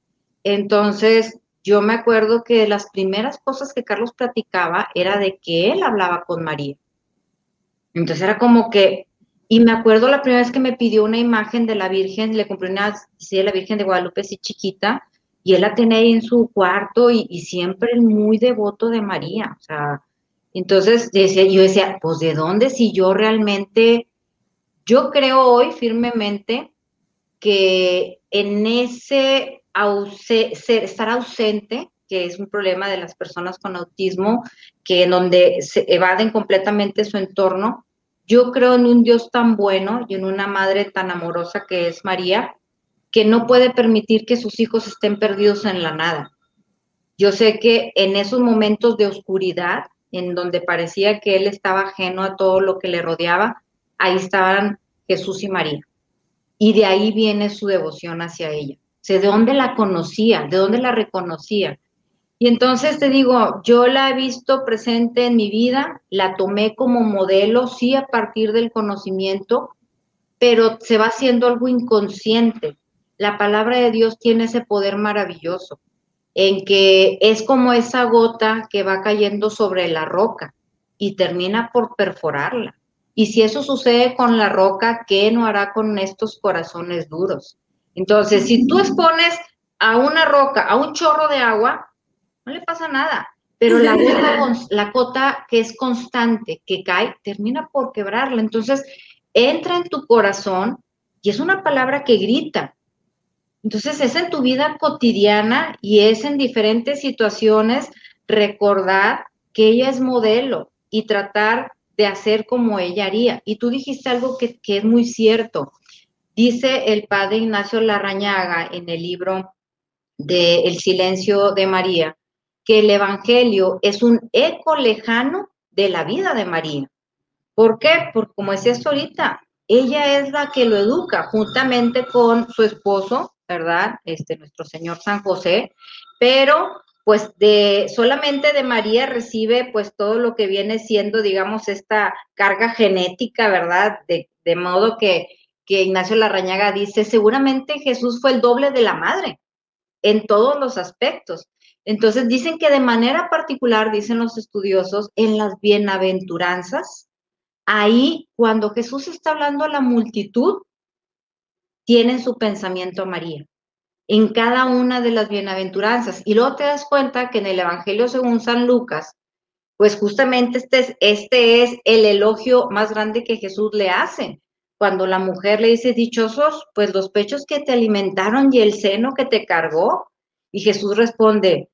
Entonces, yo me acuerdo que las primeras cosas que Carlos platicaba era de que él hablaba con María. Entonces era como que, y me acuerdo la primera vez que me pidió una imagen de la Virgen, le compré una, sí, de la Virgen de Guadalupe, así chiquita, y él la tenía ahí en su cuarto y, y siempre muy devoto de María. O sea, entonces decía, yo decía, pues de dónde si yo realmente yo creo hoy firmemente que en ese estar ausente, que es un problema de las personas con autismo, que en donde se evaden completamente su entorno, yo creo en un Dios tan bueno y en una madre tan amorosa que es María, que no puede permitir que sus hijos estén perdidos en la nada. Yo sé que en esos momentos de oscuridad, en donde parecía que él estaba ajeno a todo lo que le rodeaba, ahí estaban Jesús y María. Y de ahí viene su devoción hacia ella. O ¿de dónde la conocía? ¿De dónde la reconocía? Y entonces te digo, yo la he visto presente en mi vida, la tomé como modelo, sí, a partir del conocimiento, pero se va haciendo algo inconsciente. La palabra de Dios tiene ese poder maravilloso, en que es como esa gota que va cayendo sobre la roca y termina por perforarla. Y si eso sucede con la roca, ¿qué no hará con estos corazones duros? Entonces, si tú expones a una roca, a un chorro de agua, no le pasa nada. Pero la gota, la gota que es constante, que cae, termina por quebrarla. Entonces, entra en tu corazón y es una palabra que grita. Entonces, es en tu vida cotidiana y es en diferentes situaciones recordar que ella es modelo y tratar de hacer como ella haría. Y tú dijiste algo que, es muy cierto. Dice el padre Ignacio Larrañaga en el libro de El silencio de María, que el Evangelio es un eco lejano de la vida de María. ¿Por qué? Porque como decía esto ahorita, ella es la que lo educa juntamente con su esposo, ¿verdad? Este, nuestro Señor San José, pero pues de solamente de María recibe pues todo lo que viene siendo, digamos, esta carga genética, ¿verdad? De, de modo que, que Ignacio Larrañaga dice, seguramente Jesús fue el doble de la madre en todos los aspectos. Entonces dicen que de manera particular, dicen los estudiosos, en las bienaventuranzas, ahí cuando Jesús está hablando a la multitud, tienen su pensamiento a María en cada una de las bienaventuranzas. Y luego te das cuenta que en el Evangelio según San Lucas, pues justamente este es, este es el elogio más grande que Jesús le hace. Cuando la mujer le dice, dichosos, pues los pechos que te alimentaron y el seno que te cargó. Y Jesús responde,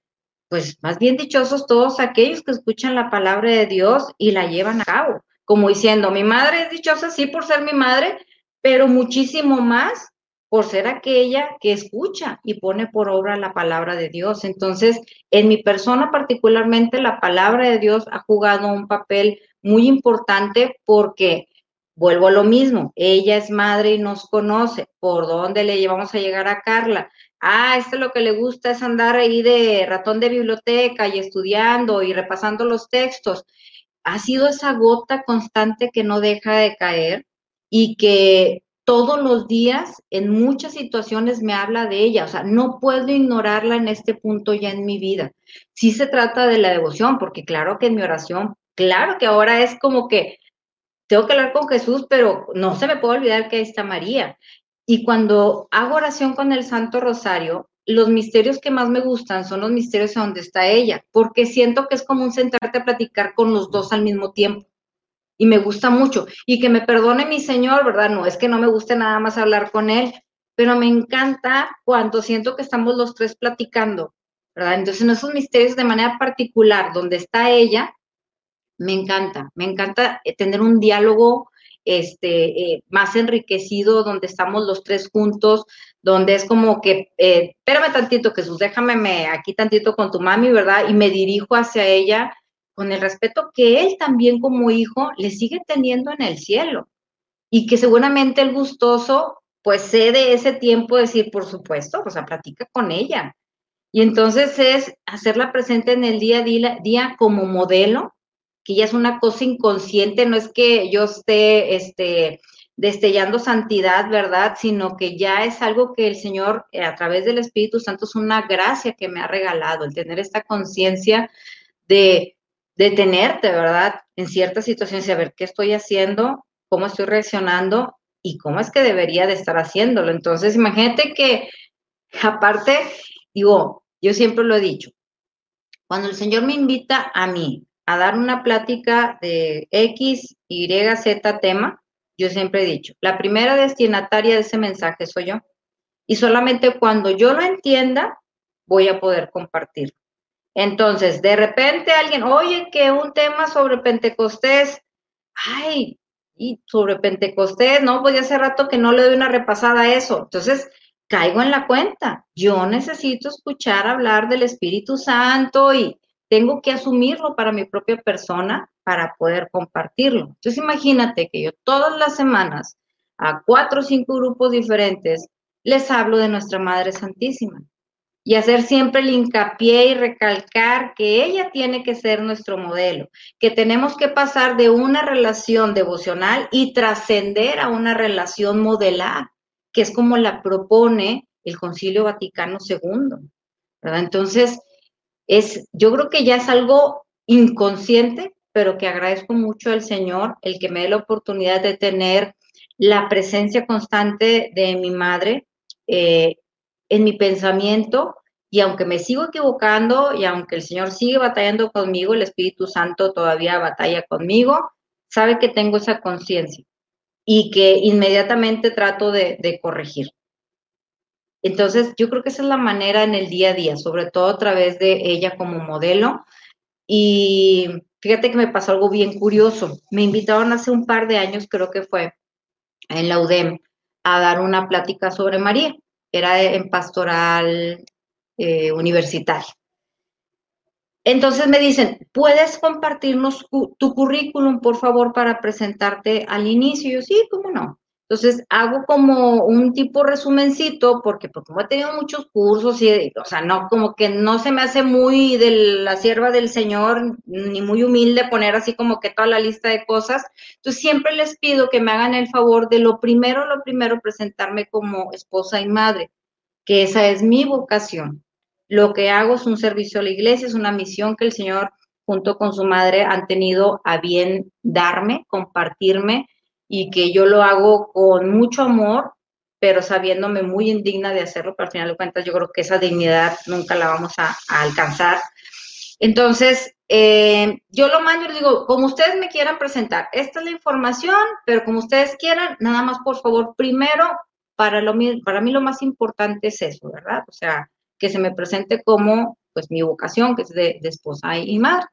pues más bien dichosos todos aquellos que escuchan la palabra de Dios y la llevan a cabo. Como diciendo, mi madre es dichosa, sí, por ser mi madre, pero muchísimo más por ser aquella que escucha y pone por obra la palabra de Dios. Entonces, en mi persona particularmente, la palabra de Dios ha jugado un papel muy importante porque, vuelvo a lo mismo, ella es madre y nos conoce. ¿Por dónde le llevamos a llegar a Carla? Ah, esto lo que le gusta es andar ahí de ratón de biblioteca y estudiando y repasando los textos. Ha sido esa gota constante que no deja de caer y que todos los días, en muchas situaciones me habla de ella, o sea, no puedo ignorarla en este punto ya en mi vida. Sí se trata de la devoción, porque claro que en mi oración, claro que ahora es como que tengo que hablar con Jesús, pero no se me puede olvidar que ahí está María. Y cuando hago oración con el Santo Rosario, los misterios que más me gustan son los misterios donde está ella, porque siento que es como un sentarte a platicar con los dos al mismo tiempo y me gusta mucho. Y que me perdone mi Señor, ¿verdad? No es que no me guste nada más hablar con Él, pero me encanta cuando siento que estamos los tres platicando, ¿verdad? Entonces, en esos misterios de manera particular, donde está ella, me encanta, me encanta eh, tener un diálogo este, eh, más enriquecido, donde estamos los tres juntos, donde es como que, eh, espérame tantito, Jesús, déjame me, aquí tantito con tu mami, ¿verdad? Y me dirijo hacia ella con el respeto que él también como hijo le sigue teniendo en el cielo y que seguramente el gustoso pues cede ese tiempo decir, por supuesto, o sea, platica con ella. Y entonces es hacerla presente en el día a día, como modelo, que ya es una cosa inconsciente, no es que yo esté este, destellando santidad, ¿verdad? Sino que ya es algo que el Señor, eh, a través del Espíritu Santo, es una gracia que me ha regalado, el tener esta conciencia de, detenerte, ¿verdad? En ciertas situaciones y saber qué estoy haciendo, cómo estoy reaccionando y cómo es que debería de estar haciéndolo. Entonces, imagínate que, aparte, digo, yo siempre lo he dicho, cuando el Señor me invita a mí a dar una plática de X, Y, Z tema, yo siempre he dicho, la primera destinataria de ese mensaje soy yo. Y solamente cuando yo lo entienda, voy a poder compartirlo. Entonces, de repente alguien, oye, que un tema sobre Pentecostés, ay, y sobre Pentecostés, no, pues ya hace rato que no le doy una repasada a eso. Entonces, caigo en la cuenta. Yo necesito escuchar hablar del Espíritu Santo y tengo que asumirlo para mi propia persona para poder compartirlo. Entonces, imagínate que yo todas las semanas a cuatro o cinco grupos diferentes les hablo de nuestra Madre Santísima y hacer siempre el hincapié y recalcar que ella tiene que ser nuestro modelo, que tenemos que pasar de una relación devocional y trascender a una relación modelar, que es como la propone el Concilio Vaticano II. Entonces, es, yo creo que ya es algo inconsciente, pero que agradezco mucho al Señor el que me dé la oportunidad de tener la presencia constante de mi madre eh, en mi pensamiento y aunque me sigo equivocando y aunque el Señor sigue batallando conmigo, el Espíritu Santo todavía batalla conmigo, sabe que tengo esa conciencia y que inmediatamente trato de, corregir. Entonces, yo creo que esa es la manera en el día a día, sobre todo a través de ella como modelo. Y fíjate que me pasó algo bien curioso. Me invitaron hace un par de años, creo que fue, en la UDEM, a dar una plática sobre María era en pastoral eh, universitaria. Entonces me dicen, ¿puedes compartirnos tu currículum, por favor, para presentarte al inicio? Y yo, sí, ¿cómo no? Entonces hago como un tipo resumencito, porque, porque como he tenido muchos cursos y, o sea, no, como que no se me hace muy de la sierva del Señor, ni muy humilde poner así como que toda la lista de cosas. Entonces siempre les pido que me hagan el favor de lo primero, lo primero, presentarme como esposa y madre, que esa es mi vocación. Lo que hago es un servicio a la iglesia, es una misión que el Señor junto con su madre han tenido a bien darme, compartirme y que yo lo hago con mucho amor, pero sabiéndome muy indigna de hacerlo, pero al final de cuentas yo creo que esa dignidad nunca la vamos a, alcanzar. Entonces, eh, yo lo mando y digo, como ustedes me quieran presentar, esta es la información, pero como ustedes quieran, nada más por favor, primero, para, lo, para mí lo más importante es eso, ¿verdad? O sea, que se me presente como, pues, mi vocación, que es de, esposa y madre.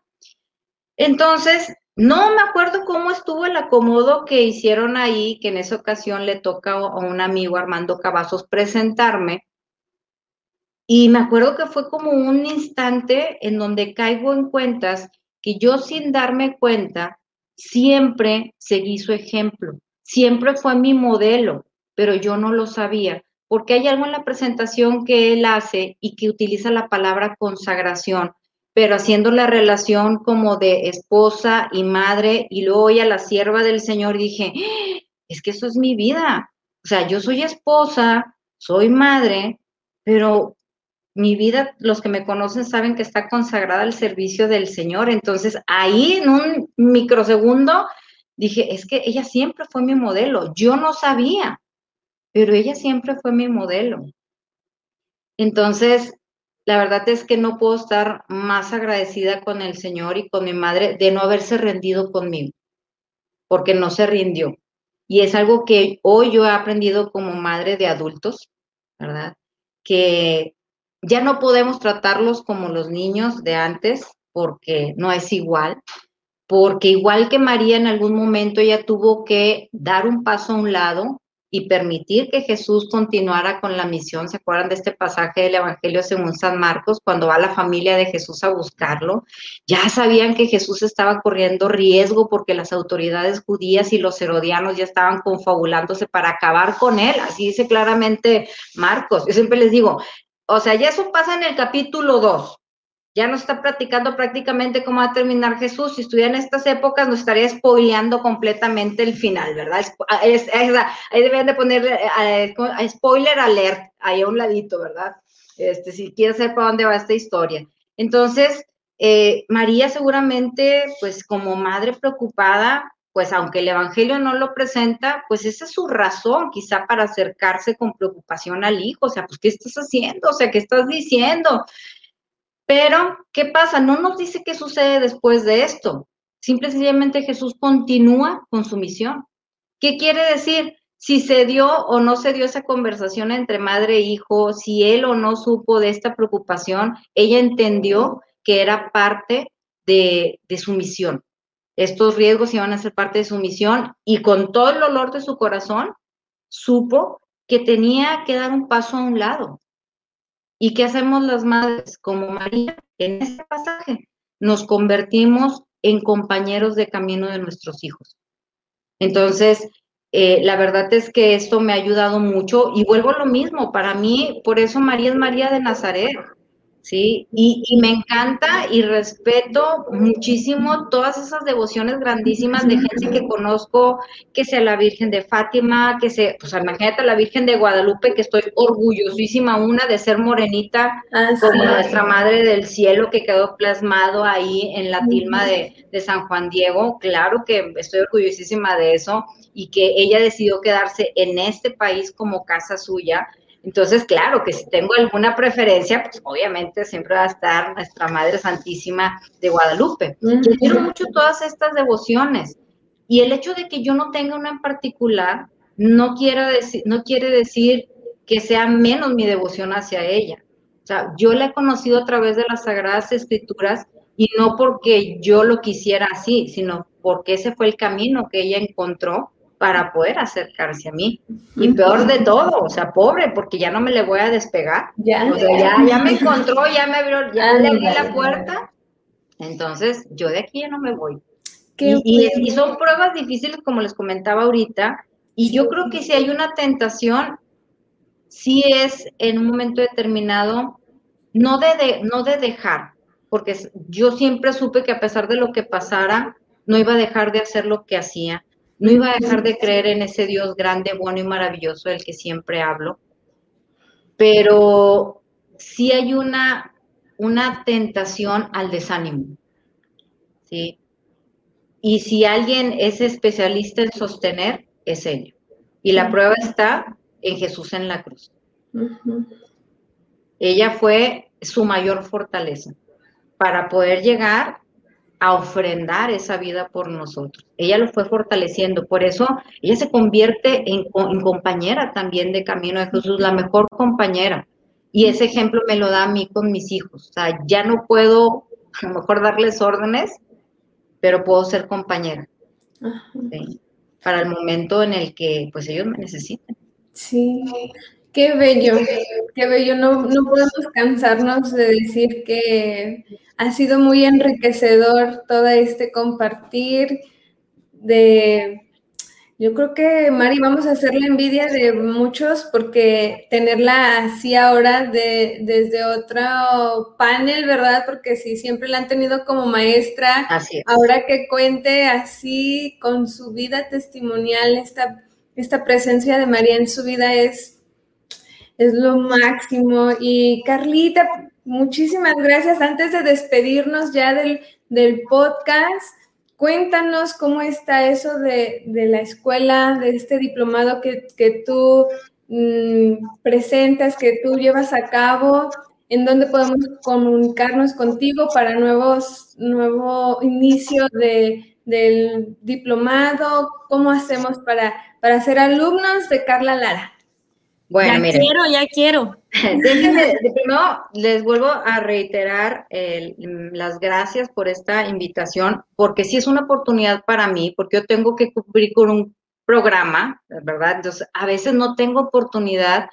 Entonces, no me acuerdo cómo estuvo el acomodo que hicieron ahí, que en esa ocasión le toca a un amigo Armando Cavazos presentarme. Y me acuerdo que fue como un instante en donde caigo en cuentas que yo sin darme cuenta siempre seguí su ejemplo, siempre fue mi modelo, pero yo no lo sabía, porque hay algo en la presentación que él hace y que utiliza la palabra consagración pero haciendo la relación como de esposa y madre, y luego a la sierva del Señor, dije, es que eso es mi vida. O sea, yo soy esposa, soy madre, pero mi vida, los que me conocen saben que está consagrada al servicio del Señor. Entonces, ahí en un microsegundo, dije, es que ella siempre fue mi modelo. Yo no sabía, pero ella siempre fue mi modelo. Entonces, la verdad es que no puedo estar más agradecida con el Señor y con mi madre de no haberse rendido conmigo, porque no se rindió. Y es algo que hoy yo he aprendido como madre de adultos, ¿verdad? Que ya no podemos tratarlos como los niños de antes, porque no es igual, porque igual que María en algún momento ella tuvo que dar un paso a un lado y permitir que Jesús continuara con la misión. ¿Se acuerdan de este pasaje del Evangelio según San Marcos, cuando va la familia de Jesús a buscarlo? Ya sabían que Jesús estaba corriendo riesgo porque las autoridades judías y los herodianos ya estaban confabulándose para acabar con él. Así dice claramente Marcos. Yo siempre les digo, o sea, ya eso pasa en el capítulo 2 ya nos está practicando prácticamente cómo va a terminar Jesús. Si estuviera en estas épocas, nos estaría spoileando completamente el final, ¿verdad? Ah, ahí deben de ponerle eh, spoiler alert, ahí a un ladito, ¿verdad? Este, si quieres saber para dónde va esta historia. Entonces, eh, María seguramente, pues como madre preocupada, pues aunque el Evangelio no lo presenta, pues esa es su razón quizá para acercarse con preocupación al hijo, o sea, pues ¿qué estás haciendo? O sea, ¿qué estás diciendo? Pero, ¿qué pasa? No nos dice qué sucede después de esto. Simple y sencillamente Jesús continúa con su misión. ¿Qué quiere decir? Si se dio o no se dio esa conversación entre madre e hijo, si él o no supo de esta preocupación, ella entendió que era parte de, su misión. Estos riesgos iban a ser parte de su misión y con todo el dolor de su corazón, supo que tenía que dar un paso a un lado, ¿Y qué hacemos las madres? Como María, en este pasaje, nos convertimos en compañeros de camino de nuestros hijos. Entonces, eh, la verdad es que esto me ha ayudado mucho y vuelvo a lo mismo, para mí, por eso María es María de Nazaret. ¿Sí? Y, me encanta y respeto muchísimo todas esas devociones grandísimas de gente que conozco, que sea la Virgen de Fátima, que sea, pues imagínate la Virgen de Guadalupe, que estoy orgullosísima una de ser morenita ah, como nuestra Madre del Cielo, que quedó plasmado ahí en la tilma de, de San Juan Diego. Claro que estoy orgullosísima de eso y que ella decidió quedarse en este país como casa suya entonces, claro que si tengo alguna preferencia, pues obviamente siempre va a estar nuestra Madre Santísima de Guadalupe. Yo quiero mucho todas estas devociones. Y el hecho de que yo no tenga una en particular no quiere decir, no quiere decir que sea menos mi devoción hacia ella. O sea, yo la he conocido a través de las Sagradas Escrituras y no porque yo lo quisiera así, sino porque ese fue el camino que ella encontró para poder acercarse a mí. Y peor de todo, o sea, pobre, porque ya no me le voy a despegar. Ya, o sea, ya, ya me encontró, ya me abrió, ya le abrí la puerta. Entonces, yo de aquí ya no me voy. Y, y, son pruebas difíciles, como les comentaba ahorita, y yo creo que si hay una tentación, sí es en un momento determinado, no de, no de dejar, porque yo siempre supe que a pesar de lo que pasara, no iba a dejar de hacer lo que hacía no iba a dejar de creer en ese Dios grande, bueno y maravilloso del que siempre hablo, pero sí hay una, una tentación al desánimo. ¿sí? Y si alguien es especialista en sostener, es él. Y la prueba está en Jesús en la cruz. Ella fue su mayor fortaleza para poder llegar a ofrendar esa vida por nosotros. Ella lo fue fortaleciendo, por eso ella se convierte en, compañera también de Camino de Jesús, la mejor compañera. Y ese ejemplo me lo da a mí con mis hijos. O sea, ya no puedo a lo mejor darles órdenes, pero puedo ser compañera. Para el momento en el que pues ellos me necesiten. Sí, qué bello, qué bello. No, no podemos cansarnos de decir que ha sido muy enriquecedor todo este compartir de yo creo que Mari vamos a hacer la envidia de muchos porque tenerla así ahora de, desde otro panel, ¿verdad? Porque si siempre la han tenido como maestra, ahora que cuente así con su vida testimonial, esta, esta presencia de María en su vida es, es lo máximo. Y Carlita, muchísimas gracias. Antes de despedirnos ya del, del podcast, Cuéntanos cómo está eso de, la escuela, de este diplomado que, tú mm, presentas, que tú llevas a cabo, en dónde podemos comunicarnos contigo para nuevos, nuevo inicio del diplomado, cómo hacemos para, para ser alumnos de Carla Lara. Bueno, ya quiero, ya quiero. Déjenme, primero les vuelvo a reiterar las gracias por esta invitación, porque sí es una oportunidad para mí, porque yo tengo que cubrir con un programa, ¿verdad? Entonces, a veces no tengo oportunidad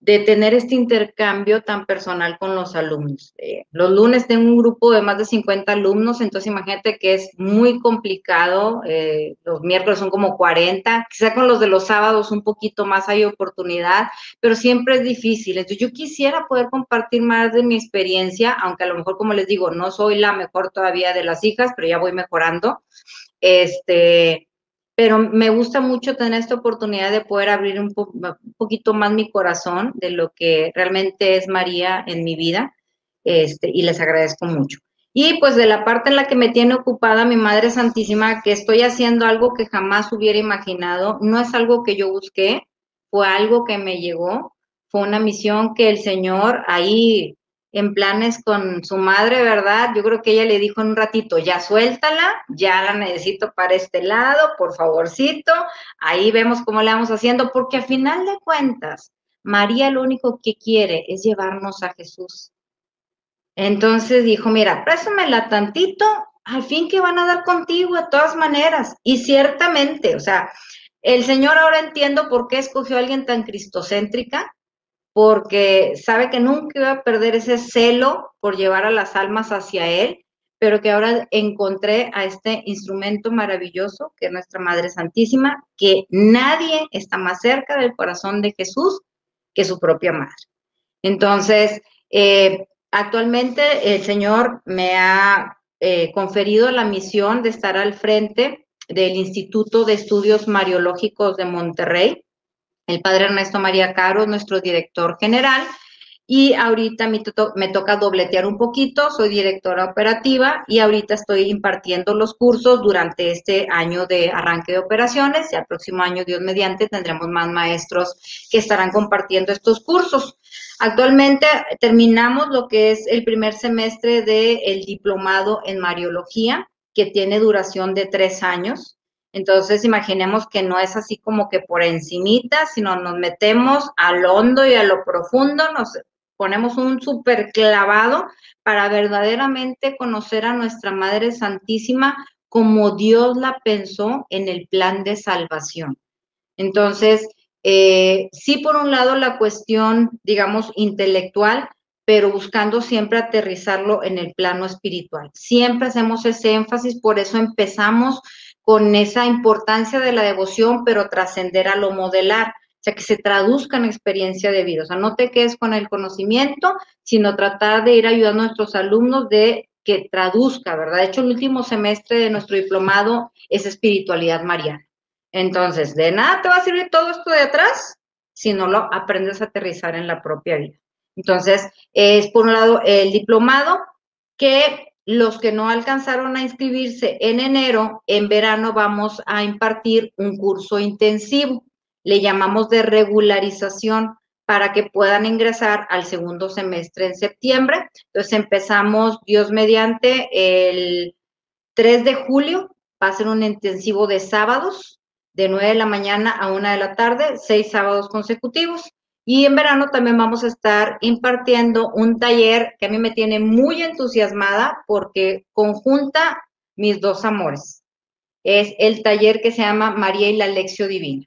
de tener este intercambio tan personal con los alumnos. Eh, los lunes tengo un grupo de más de 50 alumnos, entonces imagínate que es muy complicado, eh, los miércoles son como 40, quizá con los de los sábados un poquito más hay oportunidad, pero siempre es difícil. Entonces yo quisiera poder compartir más de mi experiencia, aunque a lo mejor, como les digo, no soy la mejor todavía de las hijas, pero ya voy mejorando. Este, pero me gusta mucho tener esta oportunidad de poder abrir un, poquito más mi corazón de lo que realmente es María en mi vida, este, y les agradezco mucho. Y pues de la parte en la que me tiene ocupada mi Madre Santísima, que estoy haciendo algo que jamás hubiera imaginado, no es algo que yo busqué, fue algo que me llegó, fue una misión que el Señor ahí en planes con su madre, ¿verdad? Yo creo que ella le dijo en un ratito, ya suéltala, ya la necesito para este lado, por favorcito, ahí vemos cómo le vamos haciendo, porque a final de cuentas, María lo único que quiere es llevarnos a Jesús. Entonces dijo, mira, préstamela tantito, al fin que van a dar contigo de todas maneras. Y ciertamente, o sea, el Señor ahora entiendo por qué escogió a alguien tan cristocéntrica, porque sabe que nunca iba a perder ese celo por llevar a las almas hacia Él, pero que ahora encontré a este instrumento maravilloso que es nuestra Madre Santísima, que nadie está más cerca del corazón de Jesús que su propia madre. Entonces, eh, actualmente el Señor me ha eh, conferido la misión de estar al frente del Instituto de Estudios Mariológicos de Monterrey, el padre Ernesto María Caro, nuestro director general, y ahorita me, me, toca dobletear un poquito, soy directora operativa y ahorita estoy impartiendo los cursos durante este año de arranque de operaciones y al próximo año, Dios mediante, tendremos más maestros que estarán compartiendo estos cursos. Actualmente terminamos lo que es el primer semestre del diplomado en Mariología, que tiene duración de tres años. Entonces, imaginemos que no es así como que por encimita, sino nos metemos al hondo y a lo profundo, nos ponemos un súper clavado para verdaderamente conocer a nuestra Madre Santísima como Dios la pensó en el plan de salvación. Entonces, eh, sí, por un lado, la cuestión, digamos, intelectual, pero buscando siempre aterrizarlo en el plano espiritual. Siempre hacemos ese énfasis, por eso empezamos con esa importancia de la devoción, pero trascender a lo modelar, o sea, que se traduzca en experiencia de vida. O sea, no te quedes con el conocimiento, sino tratar de ir ayudando a nuestros alumnos de que traduzca, ¿verdad? De hecho, el último semestre de nuestro diplomado es espiritualidad mariana. Entonces, de nada te va a servir todo esto de atrás si no lo aprendes a aterrizar en la propia vida. Entonces, es por un lado el diplomado que los que no alcanzaron a inscribirse en enero, en verano vamos a impartir un curso intensivo. Le llamamos de regularización para que puedan ingresar al segundo semestre en septiembre. Entonces empezamos, Dios mediante, el 3 de julio. Va a ser un intensivo de sábados, de 9 de la mañana a 1 de la tarde, seis sábados consecutivos. Y en verano también vamos a estar impartiendo un taller que a mí me tiene muy entusiasmada porque conjunta mis dos amores. Es el taller que se llama María y la Lección Divina.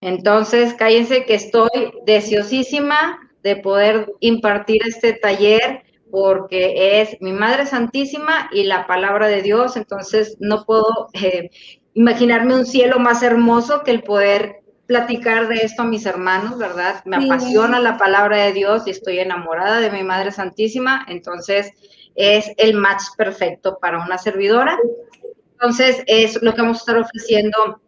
Entonces, cállense que estoy deseosísima de poder impartir este taller porque es mi Madre Santísima y la palabra de Dios, entonces no puedo eh, imaginarme un cielo más hermoso que el poder platicar de esto a mis hermanos, ¿verdad? Me apasiona la palabra de Dios y estoy enamorada de mi Madre Santísima, entonces es el match perfecto para una servidora. Entonces es lo que vamos a estar ofreciendo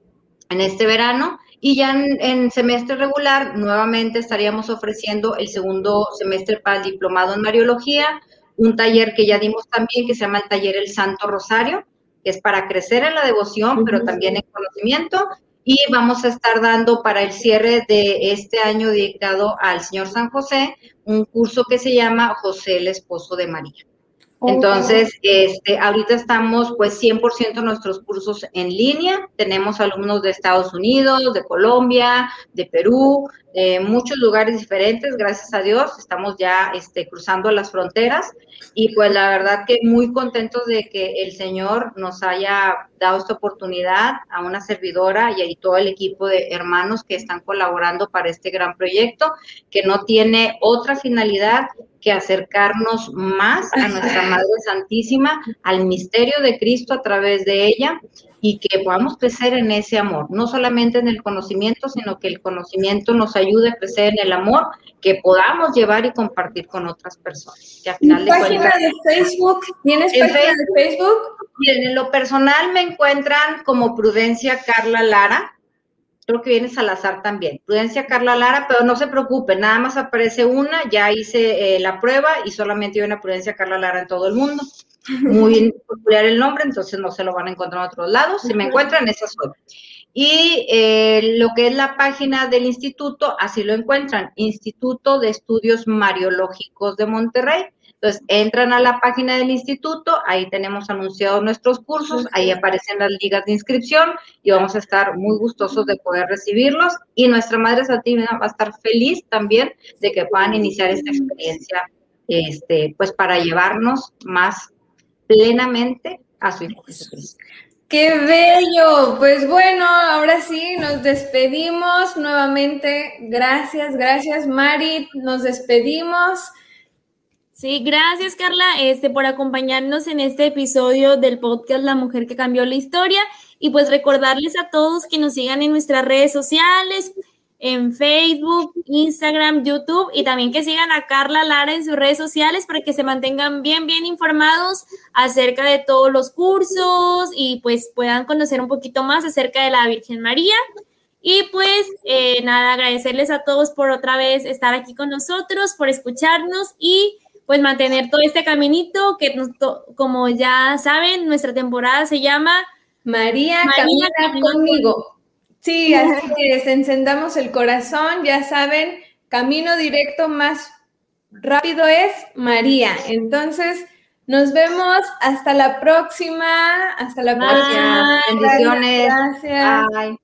en este verano y ya en, semestre regular, nuevamente estaríamos ofreciendo el segundo semestre para el diplomado en Mariología, un taller que ya dimos también, que se llama el taller El Santo Rosario, que es para crecer en la devoción, pero también en conocimiento. Y vamos a estar dando para el cierre de este año dedicado al Señor San José, un curso que se llama José el Esposo de María. Entonces, este, ahorita estamos pues 100% nuestros cursos en línea. Tenemos alumnos de Estados Unidos, de Colombia, de Perú, de muchos lugares diferentes, gracias a Dios. Estamos ya este, cruzando las fronteras y pues la verdad que muy contentos de que el Señor nos haya dado esta oportunidad a una servidora y a todo el equipo de hermanos que están colaborando para este gran proyecto, que no tiene otra finalidad que acercarnos más a nuestra Madre Santísima, al misterio de Cristo a través de ella y que podamos crecer en ese amor, no solamente en el conocimiento, sino que el conocimiento nos ayude a crecer en el amor que podamos llevar y compartir con otras personas. Que final página de Facebook? ¿Tienes página de Facebook? Bien, en lo personal me encuentran como Prudencia Carla Lara, creo que viene Salazar también. Prudencia Carla Lara, pero no se preocupe, nada más aparece una, ya hice eh, la prueba y solamente hay una Prudencia Carla Lara en todo el mundo. Muy popular el nombre, entonces no se lo van a encontrar en otros lados. Si me encuentran, esa soy. Y eh, lo que es la página del instituto, así lo encuentran, Instituto de Estudios Mariológicos de Monterrey. Entonces, entran a la página del instituto, ahí tenemos anunciados nuestros cursos, ahí aparecen las ligas de inscripción y vamos a estar muy gustosos de poder recibirlos. Y nuestra Madre Santina va a estar feliz también de que puedan iniciar esta experiencia, este, pues para llevarnos más plenamente a su Hijo Jesucristo. ¡Qué bello! Pues bueno, ahora sí, nos despedimos nuevamente. Gracias, gracias, Mari. Nos despedimos. Sí, gracias Carla este, por acompañarnos en este episodio del podcast La Mujer que Cambió la Historia y pues recordarles a todos que nos sigan en nuestras redes sociales, en Facebook, Instagram, YouTube y también que sigan a Carla Lara en sus redes sociales para que se mantengan bien, bien informados acerca de todos los cursos y pues puedan conocer un poquito más acerca de la Virgen María. Y pues eh, nada, agradecerles a todos por otra vez estar aquí con nosotros, por escucharnos y pues mantener todo este caminito que como ya saben, nuestra temporada se llama María, camina, conmigo. Sí, así es, encendamos el corazón, ya saben, camino directo más rápido es María. Entonces, nos vemos hasta la próxima, hasta la próxima. Bendiciones. Gracias. Bye.